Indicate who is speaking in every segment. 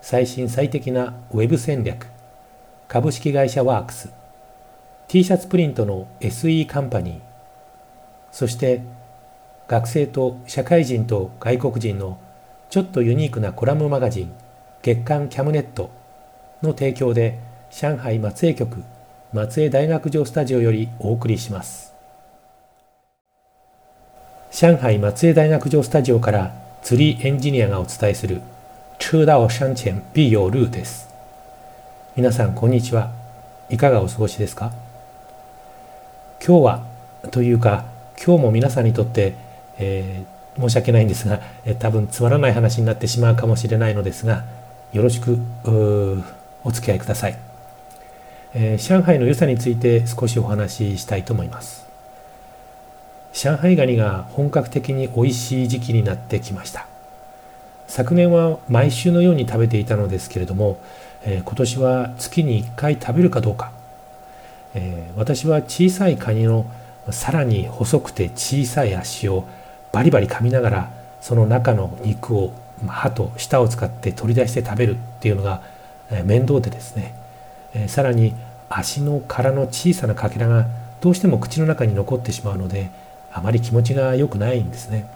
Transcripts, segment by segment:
Speaker 1: 最新最適なウェブ戦略。株式会社ワークス。T シャツプリントの SE カンパニー。そして学生と社会人と外国人のちょっとユニークなコラムマガジン月刊キャムネットの提供で上海松江局松江大学城スタジオよりお送りします。上海松江大学城スタジオから釣りエンジニアがお伝えする车道山前必有ルーです。皆さんこんにちは。いかがお過ごしですか？今日はというか今日も皆さんにとって、えー、申し訳ないんですが、えー、多分つまらない話になってしまうかもしれないのですがよろしくお付き合いください、えー、上海の良さについて少しお話ししたいと思います。上海ガニが本格的に美味しい時期になってきました。昨年は毎週のように食べていたのですけれども、えー、今年は月に1回食べるかどうか、えー、私は小さいカニのさらに細くて小さい足をバリバリ噛みながらその中の肉を歯と舌を使って取り出して食べるっていうのが面倒でですね。えさらに足の殻の小さなかけらがどうしても口の中に残ってしまうのであまり気持ちが良くないんですね。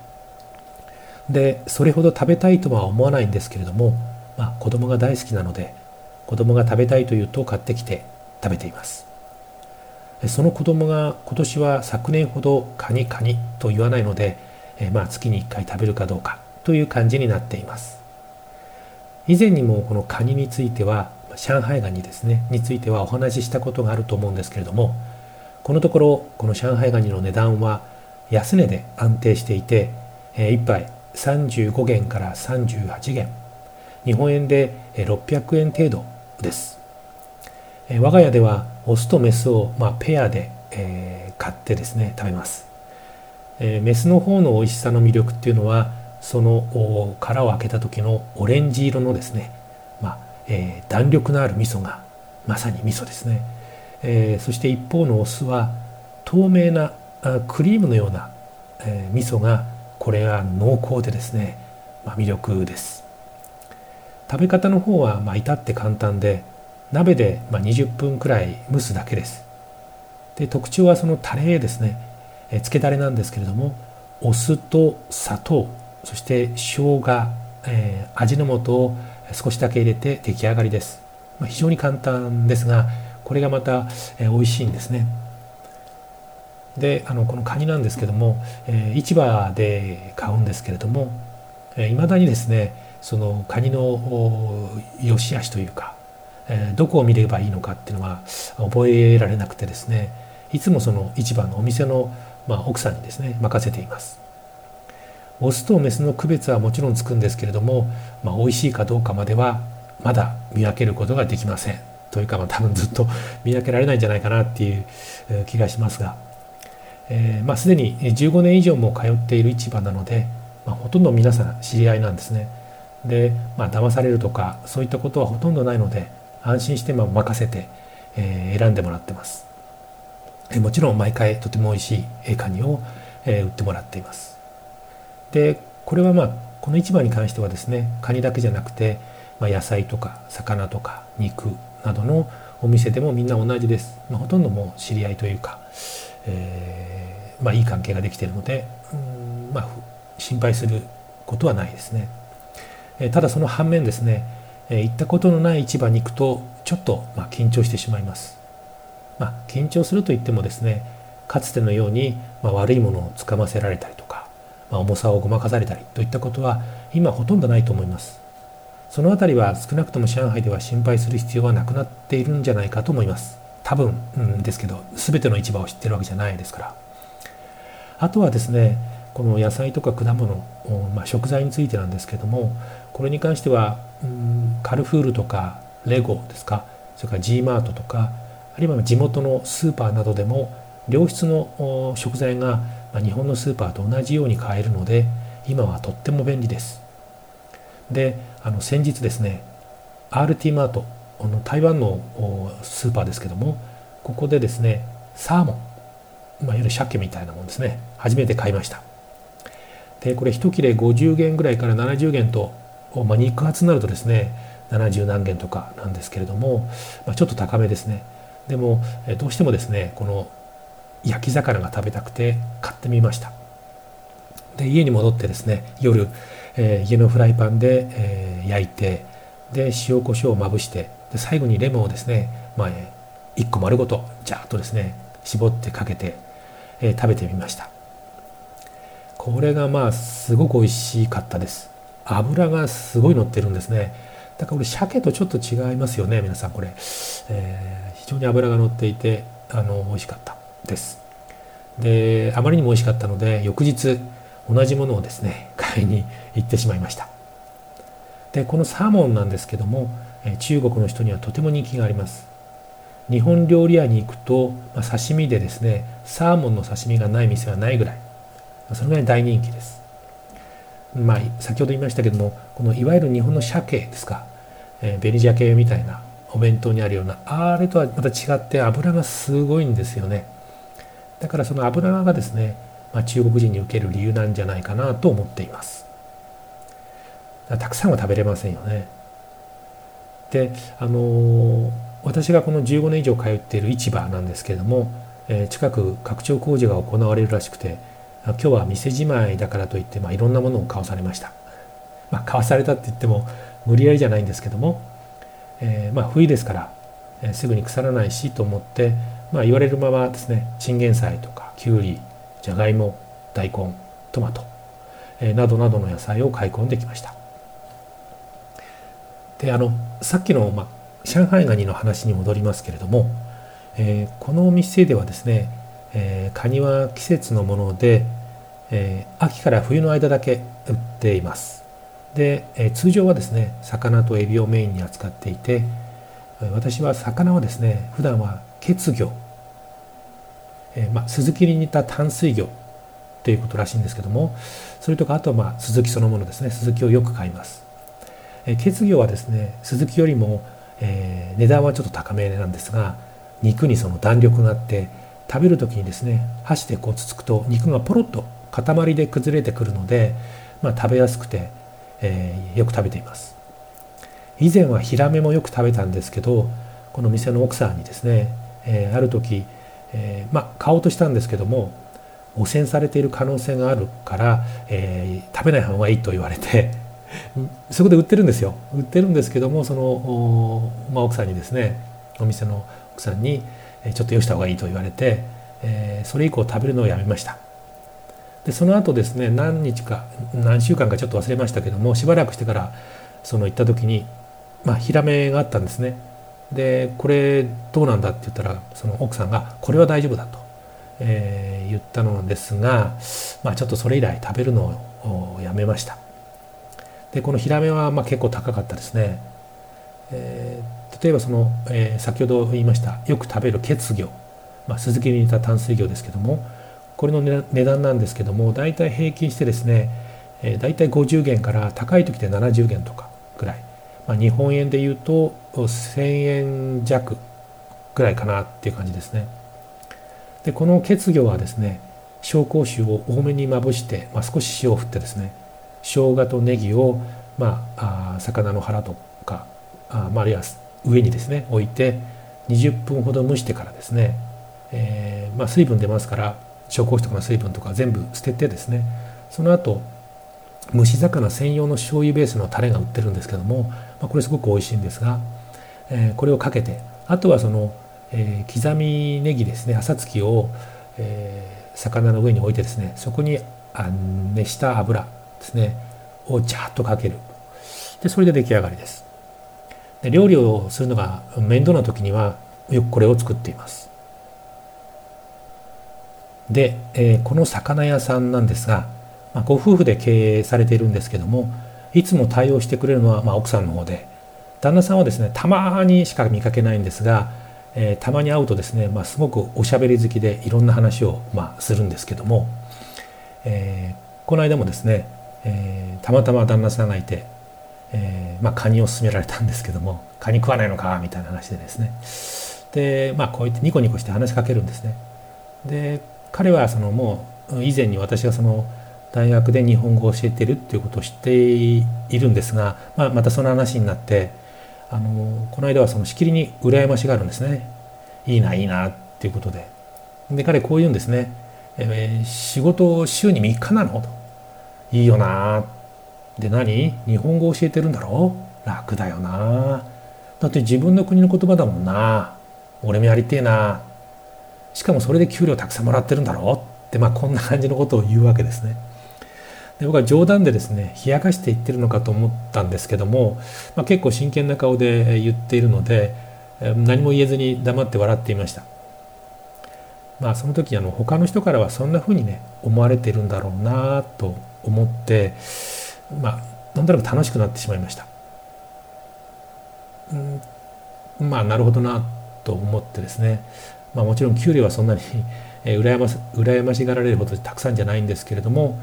Speaker 1: でそれほど食べたいとは思わないんですけれども、まあ、子供が大好きなので子供が食べたいというと買ってきて食べています。その子供が今年は昨年ほどカニカニと言わないので、えまあ、月に1回食べるかどうかという感じになっています。以前にもこのカニについては上海ガニですねについてはお話ししたことがあると思うんですけれどもこのところこの上海ガニの値段は安値で安定していて、え1杯35元から38元。日本円で600円程度です。我が家ではオスとメスを、まあ、ペアで、えー、買ってですね食べます、えー、メスの方の美味しさの魅力っていうのはその殻を開けた時のオレンジ色のですね、まあえー、弾力のある味噌がまさに味噌ですね、え、そして一方のオスは透明なクリームのような、えー、味噌がこれが濃厚でですね、まあ、魅力です。食べ方の方はまあ至って簡単で鍋でま20分くらい蒸すだけです。で特徴はそのタレですね。え漬けだれなんですけれどもお酢と砂糖そして生姜、えー、味の素を少しだけ入れて出来上がりです、まあ、非常に簡単ですがこれがまた、えー、美味しいんですね。であのこのカニなんですけども、えー、市場で買うんですけれどもいま、えー、だにですねそのカニの良し悪しというかえどこを見ればいいのかっていうのは覚えられなくてですねいつもその市場のお店の、まあ、奥さんにですね任せています。オスとメスの区別はもちろんつくんですけれども、まあ、美味しいかどうかまではまだ見分けることができません。というか、まあ、多分ずっと見分けられないんじゃないかなっていう気がしますが、えー、まあ、すでに15年以上も通っている市場なので、まあ、ほとんど皆さん知り合いなんですね。で、まあ騙されるとかそういったことはほとんどないので安心して任せて、えー、選んでもらってます、えー、もちろん毎回とても美味しいカニを、えー、売ってもらっています。でこれはまあこの市場に関してはですねカニだけじゃなくて、まあ、野菜とか魚とか肉などのお店でもみんな同じです、まあ、ほとんどもう知り合いというか、えー、まあ、いい関係ができているのでうんまあ心配することはないですね、えただその反面ですねえー、行ったことのない市場に行くとちょっとまあ緊張してしまいます。まあ、緊張するといってもですねかつてのようにまあ悪いものをつかませられたりとか、まあ、重さをごまかされたりといったことは今ほとんどないと思います。その辺りは少なくとも上海では心配する必要はなくなっているんじゃないかと思います。多分、うん、ですけど全ての市場を知ってるわけじゃないですから。あとはですねこの野菜とか果物、まあ、食材についてなんですけどもこれに関しては、うん、カルフールとかレゴですかそれから G マートとかあるいは地元のスーパーなどでも良質の食材が日本のスーパーと同じように買えるので今はとっても便利です。であの先日ですね RT マートあの台湾のスーパーですけどもここでですねサーモン、ま、いわゆる鮭みたいなもんですね。初めて買いました。でこれ1切れ50元ぐらいから70元と、まあ、肉厚になるとですね70何元とかなんですけれども、まあ、ちょっと高めですね。でもどうしてもですねこの焼き魚が食べたくて買ってみました。で家に戻ってですね夜、えー、家のフライパンで、えー、焼いてで塩コショウをまぶしてで最後にレモンをですね、まあ、1個丸ごとジャーッとですね絞ってかけて、えー、食べてみました。これがまあすごく美味しかったです。油がすごい乗ってるんですね。だからこれ鮭とちょっと違いますよね皆さんこれ、えー、非常に脂が乗っていてあの美味しかったです。であまりにも美味しかったので翌日同じものをですね買いに行ってしまいました。でこのサーモンなんですけども中国の人にはとても人気があります。日本料理屋に行くと、まあ、刺身でですねサーモンの刺身がない店はないぐらいそれぐらい大人気です。まあ先ほど言いましたけどもこのいわゆる日本の鮭ですか、えー、紅鮭みたいなお弁当にあるようなあれとはまた違って油がすごいんですよね。だからその油がですね、まあ、中国人に受ける理由なんじゃないかなと思っています。たくさんは食べれませんよね。であの私がこの15年以上通っている市場なんですけれども、えー、近く拡張工事が行われるらしくて今日は店じまいだからといって、まあ、いろんなものを買わされました、まあ、買わされたって言っても無理やりじゃないんですけども、えー、まあ冬ですから、えー、すぐに腐らないしと思って、まあ、言われるままですねチンゲン菜とかきゅうりじゃがいも大根トマト、え、などなどの野菜を買い込んできました。であのさっきの、まあ、上海ガニの話に戻りますけれども、えー、このお店ではですね、えー、カニは季節のもので、えー、秋から冬の間だけ売っています。で、え通常はですね魚とエビをメインに扱っていて私は魚はですね普段は血魚、えまあ、スズキに似た淡水魚ということらしいんですけどもそれとかあとはまあスズキそのものですねスズキをよく買います。え血魚はですねスズキよりも、えー、値段はちょっと高めなんですが肉にその弾力があって食べる時にですね箸でこうつつくと肉がポロッと塊で崩れてくるので、まあ、食べやすくて、えー、よく食べています。以前はヒラメもよく食べたんですけどこの店の奥さんにですね、えー、ある時、えー、まあ買おうとしたんですけども汚染されている可能性があるから、えー、食べない方がいいと言われてそこで売ってるんですよ。売ってるんですけどもその、まあ、奥さんにですねお店の奥さんにちょっとよした方がいいと言われて、えー、それ以降食べるのをやめました。でその後ですね何日か何週間かちょっと忘れましたけどもしばらくしてからその行った時にまあヒラメがあったんですね。でこれどうなんだって言ったらその奥さんがこれは大丈夫だと、えー、言ったのですが、まあ、ちょっとそれ以来食べるのをやめました。でこのヒラメはまあ結構高かったですね、えー、例えばその、えー、先ほど言いましたよく食べる血魚、まあ、スズキに似た淡水魚ですけどもこれの値段なんですけども大体平均してですね、えー、大体50元から高い時で70元とかぐらい、まあ、日本円で言うと1000円弱ぐらいかなっていう感じですね。でこの血魚はですね紹興酒を多めにまぶして、まあ、少し塩を振ってですね生姜とネギを、まあ、あ魚の腹とかあ,、まあ、あるいは上にですね置いて20分ほど蒸してからですね、えーまあ、水分出ますから紹興酒とかの水分とか全部捨ててですねその後、蒸し魚専用の醤油ベースのタレが売ってるんですけども、まあ、これすごく美味しいんですが、えー、これをかけてあとはその、えー、刻みネギですね朝月を、え、魚の上に置いてですねそこに熱した油ですね。をジャーッとかける。でそれで出来上がりです。で料理をするのが面倒な時にはよくこれを作っています。で、えー、この魚屋さんなんですが、まあ、ご夫婦で経営されているんですけどもいつも対応してくれるのは、まあ、奥さんの方で旦那さんはですねたまにしか見かけないんですが、えー、たまに会うとですね、まあ、すごくおしゃべり好きでいろんな話を、まあ、するんですけども、えー、この間もですね、えー、たまたま旦那さんがいて、えーまあ、カニを勧められたんですけどもカニ食わないのかみたいな話でですね。でまあこうやってニコニコして話しかけるんですね。で彼はそのもう以前に私がその大学で日本語を教えてるっていうことを知っているんですが、まあ、またその話になってあのこの間はそのしきりに羨ましがあるんですね。いいないいなっていうことで。で彼こう言うんですね、えー、仕事週に3日なの？と。いいよな。で何？日本語教えてるんだろ？う楽だよな。だって自分の国の言葉だもんな。俺もやりてえな。しかもそれで給料たくさんもらってるんだろ？うってまあこんな感じのことを言うわけですね。で僕は冗談でですね冷やかして言ってるのかと思ったんですけども、まあ、結構真剣な顔で言っているので何も言えずに黙って笑っていました。まあその時あの他の人からはそんな風にね思われてるんだろうなと思ってまあなんとなく楽しくなってしまいました。うん、まあなるほどなと思ってですね。まあ、もちろん給料はそんなに羨ま羨ましがられるほどたくさんじゃないんですけれども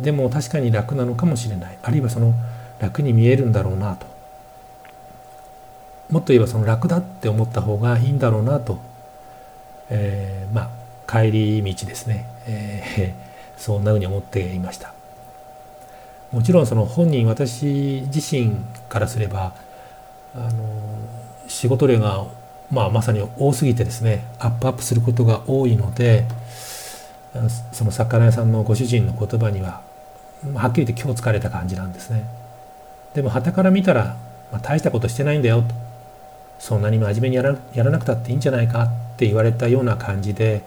Speaker 1: でも確かに楽なのかもしれない。あるいはその楽に見えるんだろうなと。もっと言えばその楽だって思った方がいいんだろうなと、えー、まあ帰り道ですね、えー、そんなふうに思っていました。もちろんその本人私自身からすればあの仕事量がまあ、まさに多すぎてですねアップアップすることが多いのでその魚屋さんのご主人の言葉にははっきり言って今日疲れた感じなんですね。でも旗から見たら、まあ、大したことしてないんだよと。そんなに真面目にやらやらなくたっていいんじゃないかって言われたような感じで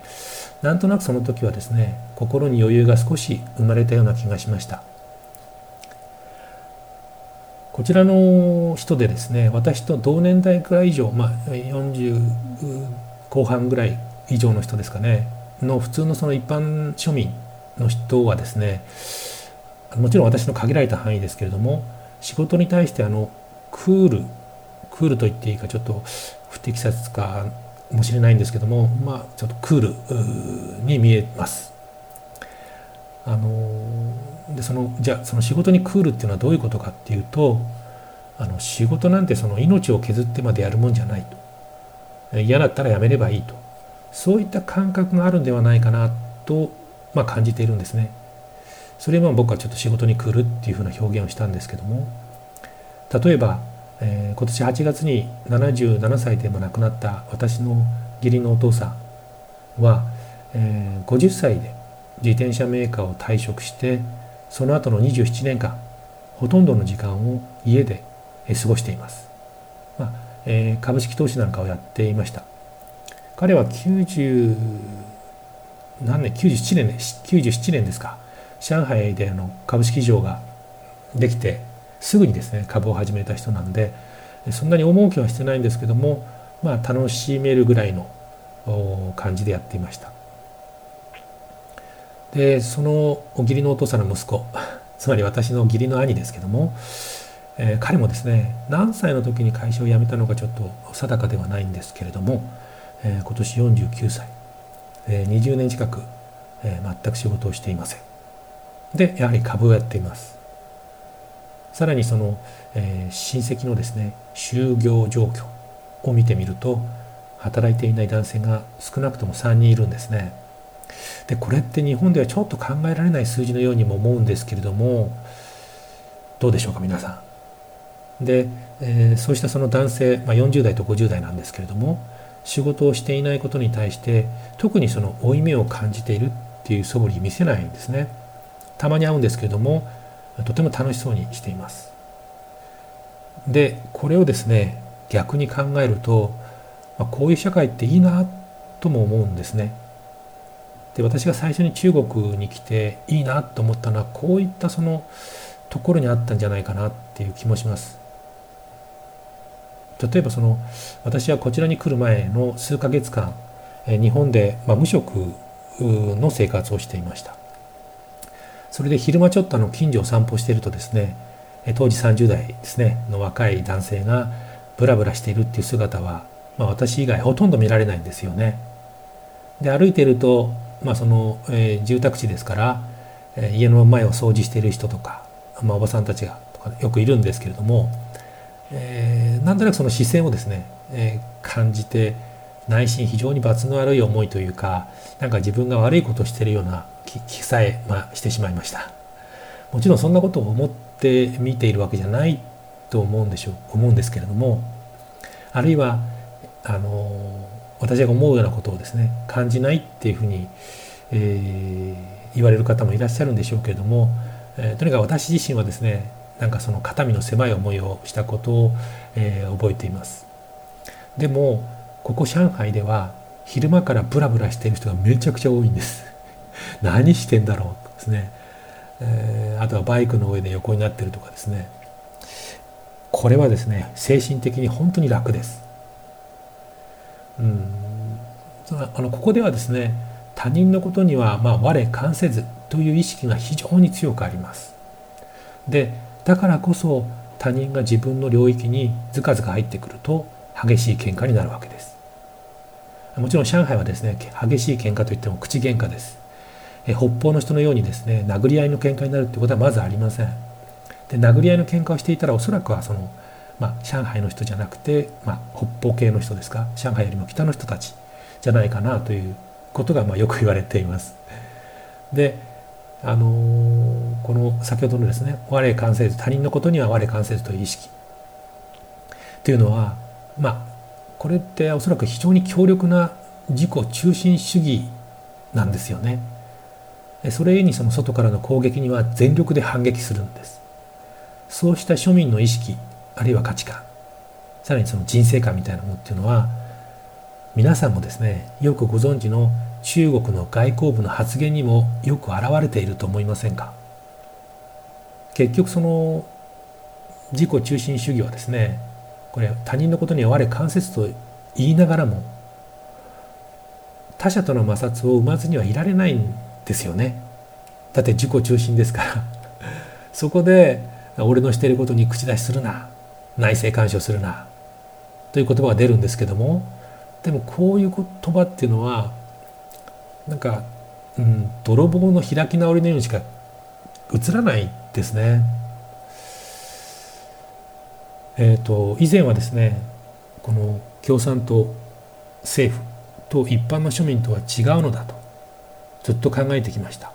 Speaker 1: なんとなくその時はですね心に余裕が少し生まれたような気がしました。こちらの人でですね私と同年代くらい以上、まあ、40後半ぐらい以上の人ですかねの普通のその一般庶民の人はですねもちろん私の限られた範囲ですけれども仕事に対してあのクールクールと言っていいかちょっと不適切かもしれないんですけどもまあちょっとクールに見えます。あのでそのじゃあその仕事にクールっていうのはどういうことかっていうとあの仕事なんてその命を削ってまでやるもんじゃないと。嫌だったらやめればいいと。そういった感覚があるんではないかなと、まあ、感じているんですね。それは僕はちょっと仕事に来るっていうふうな表現をしたんですけども。例えば、えー、今年8月に77歳でも亡くなった私の義理のお父さんは、えー、50歳で自転車メーカーを退職してその後の27年間ほとんどの時間を家で過ごしています、まあえー、株式投資なんかをやっていました。彼は90何年97年で97年ですか。上海での株式市場ができてすぐにですね株を始めた人なんでそんなに大儲けはしてないんですけどもまあ楽しめるぐらいの感じでやっていました。でその義理のお父さんの息子 つまり私の義理の兄ですけども、えー、彼もですね何歳の時に会社を辞めたのかちょっと定かではないんですけれども、えー、今年49歳、えー、20年近く、え、全く仕事をしていません。でやはり株をやっています。さらにその、え、親戚のですね就業状況を見てみると働いていない男性が少なくとも3人いるんですね。でこれって日本ではちょっと考えられない数字のようにも思うんですけれどもどうでしょうか皆さん。で、えー、そうしたその男性、まあ、40代と50代なんですけれども仕事をしていないことに対して特にその負い目を感じているっていう素振り見せないんですね。たまに会うんですけれどもとても楽しそうにしていますでこれをですね逆に考えると、まあ、こういう社会っていいなとも思うんですねで私が最初に中国に来ていいなと思ったのはこういったそのところにあったんじゃないかなっていう気もします。例えばその私はこちらに来る前の数ヶ月間日本で、まあ、無職の生活をしていました。それで昼間ちょっとあの近所を散歩しているとですね当時30代ですねの若い男性がブラブラしているっていう姿は、まあ、私以外ほとんど見られないんですよね。で歩いていると、まあ、その、えー、住宅地ですから、えー、家の前を掃除している人とか、まあ、おばさんたちがとかよくいるんですけれども、えー、なんとなくその視線をですね、えー、感じて内心非常に罰の悪い思いというかなんか自分が悪いことをしてるような気さえ、まあ、してしまいました。もちろんそんなことを思って見ているわけじゃないと思うんでしょう思うんですけれどもあるいはあの私が思うようなことをですね感じないっていうふうに、えー、言われる方もいらっしゃるんでしょうけれども、えー、とにかく私自身はですねなんかその肩身の狭い思いをしたことを、えー、覚えています。でもここ上海では昼間からブラブラしている人がめちゃくちゃ多いんです。何してんだろうですね、えー、あとはバイクの上で横になってるとかですね。これはですね精神的に本当に楽です。うん。あのここではですね他人のことにはまあ我関せずという意識が非常に強くあります。でだからこそ他人が自分の領域にずかずか入ってくると激しい喧嘩になるわけです。もちろん上海はですね激しい喧嘩といっても口喧嘩です。え北方の人のようにですね殴り合いの喧嘩になるってことはまずありません。で殴り合いの喧嘩をしていたらおそらくはその、まあ、上海の人じゃなくて、まあ、北方系の人ですか？上海よりも北の人たちじゃないかなということがまあよく言われていますであのー、この先ほどのですね我関せず他人のことには我関せずという意識というのはまあこれっておそらく非常に強力な自己中心主義なんですよね。それにその外からの攻撃には全力で反撃するんです。そうした庶民の意識あるいは価値観。さらにその人生観みたいなものっていうのは皆さんもですねよくご存知の中国の外交部の発言にもよく表れていると思いませんか？結局その自己中心主義はですねこれ他人のことには我関節と言いながらも他者との摩擦を生まずにはいられないんですよね。だって自己中心ですから。そこで俺のしていることに口出しするな。内政干渉するなという言葉が出るんですけどもでもこういう言葉っていうのはなんか、うん、泥棒の開き直りのようにしか映らないですね。えーと、以前はですねこの共産党政府と一般の庶民とは違うのだとずっと考えてきました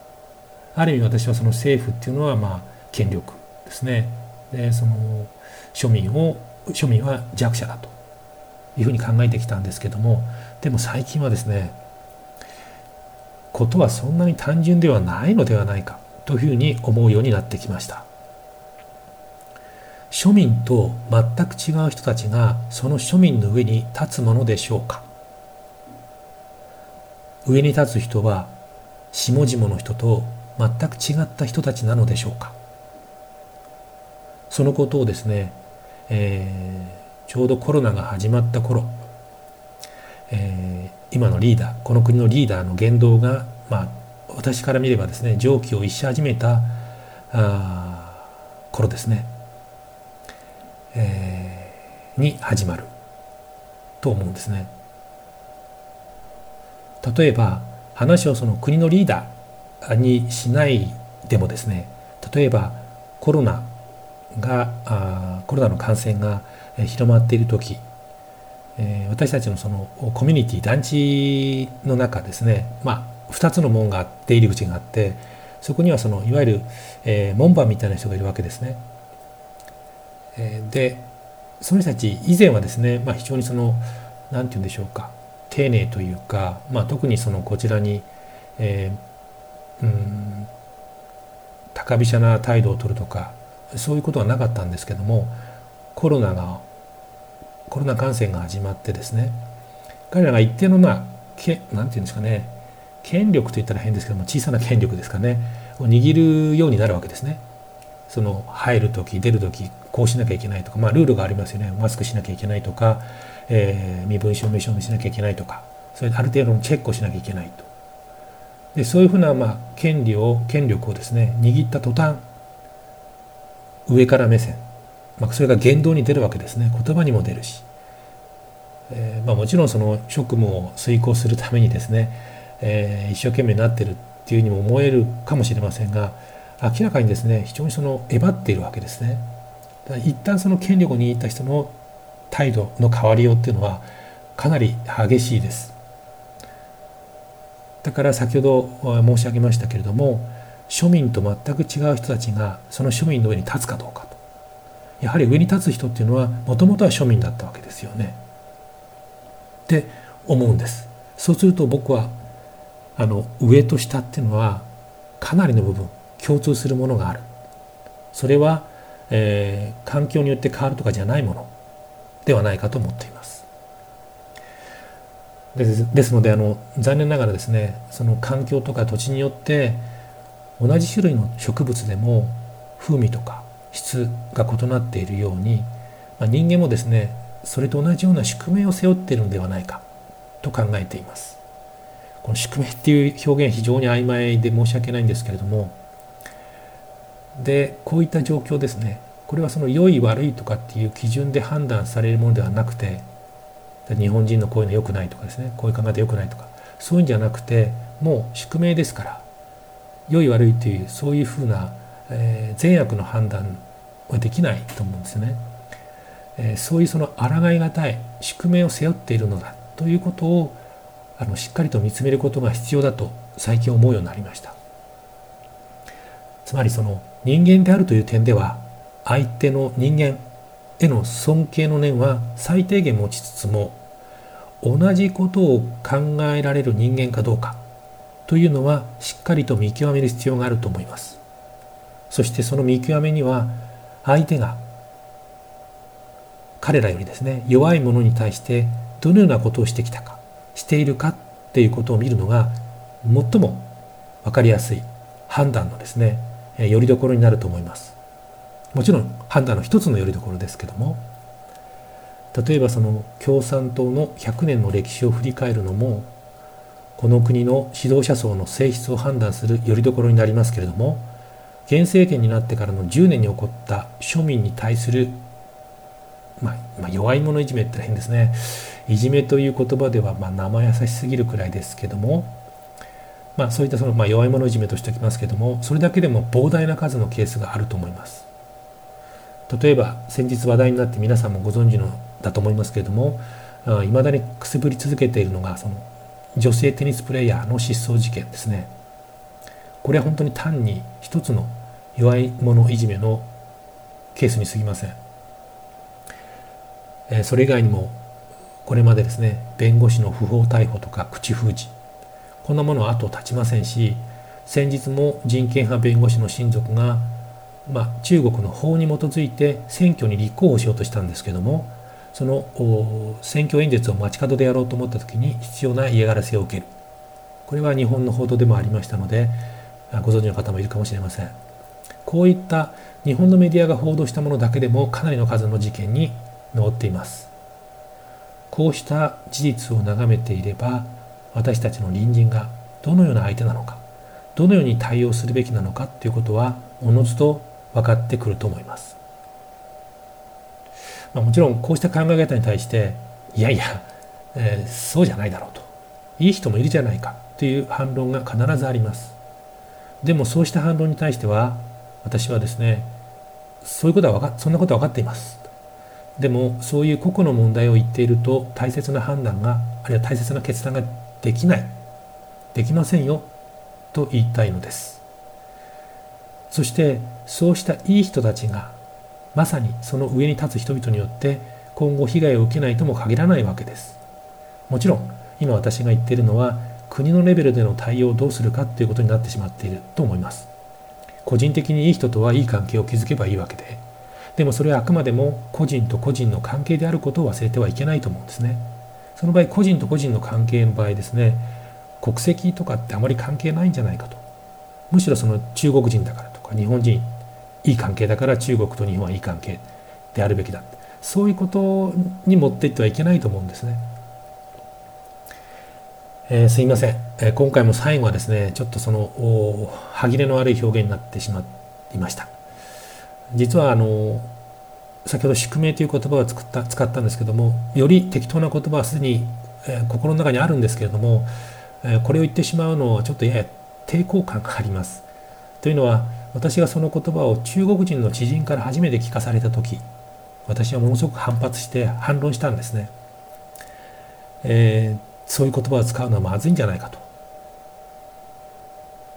Speaker 1: ある意味私はその政府っていうのはまあ権力ですねでその庶民を庶民は弱者だというふうに考えてきたんですけどもでも最近はですねことはそんなに単純ではないのではないかというふうに思うようになってきました。庶民と全く違う人たちがその庶民の上に立つものでしょうか。上に立つ人は下々の人と全く違った人たちなのでしょうか。そのことをですね、えー、ちょうどコロナが始まった頃、えー、今のリーダーこの国のリーダーの言動が、まあ、私から見ればですね常軌を逸し始めたあ頃ですねえー、に始まると思うんですね。例えば話をその国のリーダーにしないでもですね例えばコロナがコロナの感染が広まっている時、えー、私たちのそのコミュニティ団地の中ですねまあ2つの門が出入り口があってそこにはそのいわゆる、え、門番みたいな人がいるわけですね。でその人たち以前はですね、まあ、非常にその何て言うんでしょうか丁寧というか、まあ、特にそのこちらに、えー、うん高飛車な態度を取るとかそういうことはなかったんですけどもコロナがコロナ感染が始まってですね彼らが一定のまあけなんていうんですかね権力といったら変ですけども小さな権力ですかねを握るようになるわけですね。その入る時出る時こうしなきゃいけないとか、まあ、ルールがありますよねマスクしなきゃいけないとか、えー、身分証明書を見せなきゃいけないとかそれある程度のチェックをしなきゃいけないとでそういうふうな、まあ、権利を権力をですね握った途端上から目線、まあ、それが言動に出るわけですね言葉にも出るし、えーまあ、もちろんその職務を遂行するためにですね、えー、一生懸命になってるっていうふうにも思えるかもしれませんが明らかにですね非常にそのえばっているわけですね。一旦その権力を握った人の態度の変わりようっていうのはかなり激しいです。だから先ほど申し上げましたけれども庶民と全く違う人たちがその庶民の上に立つかどうかとやはり上に立つ人っていうのはもともとは庶民だったわけですよね。って思うんです。そうすると僕はあの上と下っていうのはかなりの部分共通するものがある。それは、えー、環境によって変わるとかじゃないものではないかと思っています。ですですのであの残念ながらですねその環境とか土地によって同じ種類の植物でも風味とか質が異なっているように、まあ、人間もですねそれと同じような宿命を背負っているのではないかと考えています。この宿命っていう表現非常に曖昧で申し訳ないんですけれどもでこういった状況ですねこれはその良い悪いとかっていう基準で判断されるものではなくて日本人のこういうの良くないとかですねこういう考え方良くないとかそういうんじゃなくてもう宿命ですから良い悪いというそういうふうな、えー、善悪の判断はできないと思うんですね。えー、そういうその抗いがたい宿命を背負っているのだということをあのしっかりと見つめることが必要だと最近思うようになりました。つまりその人間であるという点では相手の人間への尊敬の念は最低限持ちつつも同じことを考えられる人間かどうかというのはしっかりと見極める必要があると思います。そしてその見極めには相手が彼らよりですね弱い者に対してどのようなことをしてきたかしているかっていうことを見るのが最も分かりやすい判断のですねよりどころになると思います。もちろん判断の一つのよりどころですけども例えばその共産党の100年の歴史を振り返るのもこの国の指導者層の性質を判断するよりどころになりますけれども現政権になってからの10年に起こった庶民に対する、まあ、まあ、弱い者いじめって変ですね。いじめという言葉ではまあ生優しすぎるくらいですけどもまあ、そういったその、まあ、弱い者いじめとしておきますけどもそれだけでも膨大な数のケースがあると思います。例えば先日話題になって皆さんもご存知のだと思いますけれどもいまだにくすぶり続けているのがその女性テニスプレーヤーの失踪事件ですね。これは本当に単に一つの弱い者いじめのケースに過ぎません、えそれ以外にもこれまでですね弁護士の不法逮捕とか口封じ。こんなものは後を絶ちませんし先日も人権派弁護士の親族が、まあ、中国の法に基づいて選挙に立候補しようとしたんですけどもその選挙演説を街角でやろうと思った時に必要な嫌がらせを受ける。これは日本の報道でもありましたのでご存知の方もいるかもしれません。こういった日本のメディアが報道したものだけでもかなりの数の事件に上っています。こうした事実を眺めていれば私たちの隣人がどのような相手なのかどのように対応するべきなのかということはおのずと分かってくると思います、まあ、もちろんこうした考え方に対していやいや、えー、そうじゃないだろうと。いい人もいるじゃないか。という反論が必ずあります。でもそうした反論に対しては私はですねそういうことは分かそんなことは分かっています。でもそういう個々の問題を言っていると大切な判断があるいは大切な決断ができない。できませんよ。と言いたいのです。そしてそうしたいい人たちがまさにその上に立つ人々によって今後被害を受けないとも限らないわけです。もちろん今私が言っているのは国のレベルでの対応をどうするかということになってしまっていると思います。個人的にいい人とはいい関係を築けばいいわけででもそれはあくまでも個人と個人の関係であることを忘れてはいけないと思うんですね。その場合個人と個人の関係の場合ですね国籍とかってあまり関係ないんじゃないかと。むしろその中国人だからとか日本人いい関係だから中国と日本はいい関係であるべきだ。そういうことに持っていってはいけないと思うんですね。えー、すいません、えー、今回も最後はですねちょっとその歯切れの悪い表現になってしまいました。実はあの先ほど宿命という言葉を作った使ったんですけどもより適当な言葉はすでに、えー、心の中にあるんですけれども、えこれを言ってしまうのはちょっとやや抵抗感があります。というのは私がその言葉を中国人の知人から初めて聞かされた時私はものすごく反発して反論したんですね、えーそういう言葉を使うのはまずいんじゃないかと。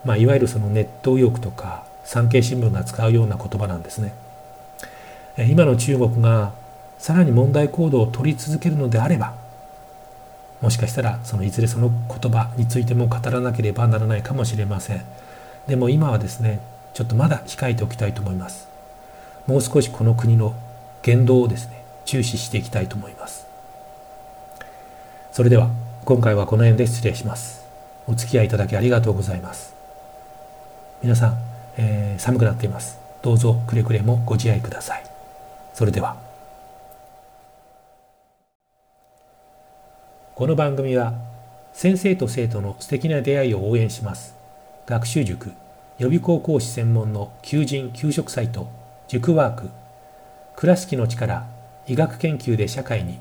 Speaker 1: まあ、いわゆるそのネット右翼とか産経新聞が使うような言葉なんですね。今の中国がさらに問題行動を取り続けるのであれば、もしかしたらそのいずれその言葉についても語らなければならないかもしれません。でも今はですね、ちょっとまだ控えておきたいと思います。もう少しこの国の言動をですね、注視していきたいと思います。それでは。今回はこの辺で失礼します。お付き合いいただきありがとうございます。皆さん、えー、寒くなっています。どうぞくれぐれもご自愛ください。それでは。この番組は先生と生徒の素敵な出会いを応援します。学習塾予備校講師専門の求人・給食サイト塾ワーク倉敷の力医学研究で社会に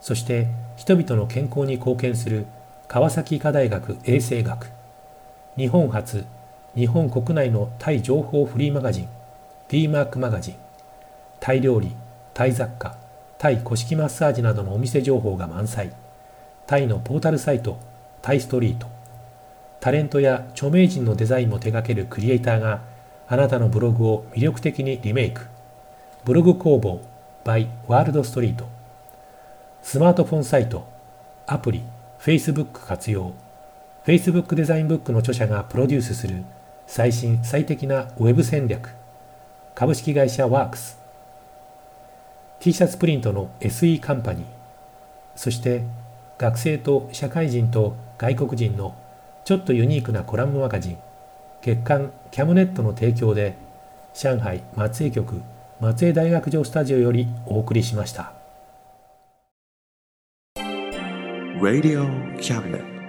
Speaker 1: そして人々の健康に貢献する川崎医科大学衛生学日本初日本国内のタイ情報フリーマガジン D マークマガジンタイ料理タイ雑貨タイ古式マッサージなどのお店情報が満載。タイのポータルサイトタイストリート。タレントや著名人のデザインも手掛けるクリエイターがあなたのブログを魅力的にリメイク。ブログ工房 by ワールドストリートスマートフォンサイト、アプリ、Facebook 活用、Facebook デザインブックの著者がプロデュースする最新最適なウェブ戦略、株式会社ワークス、T シャツプリントの SE カンパニー、そして学生と社会人と外国人のちょっとユニークなコラムマガジン、月刊キャムネットの提供で、上海松江局松江大学城スタジオよりお送りしました。
Speaker 2: Radio Cabinet.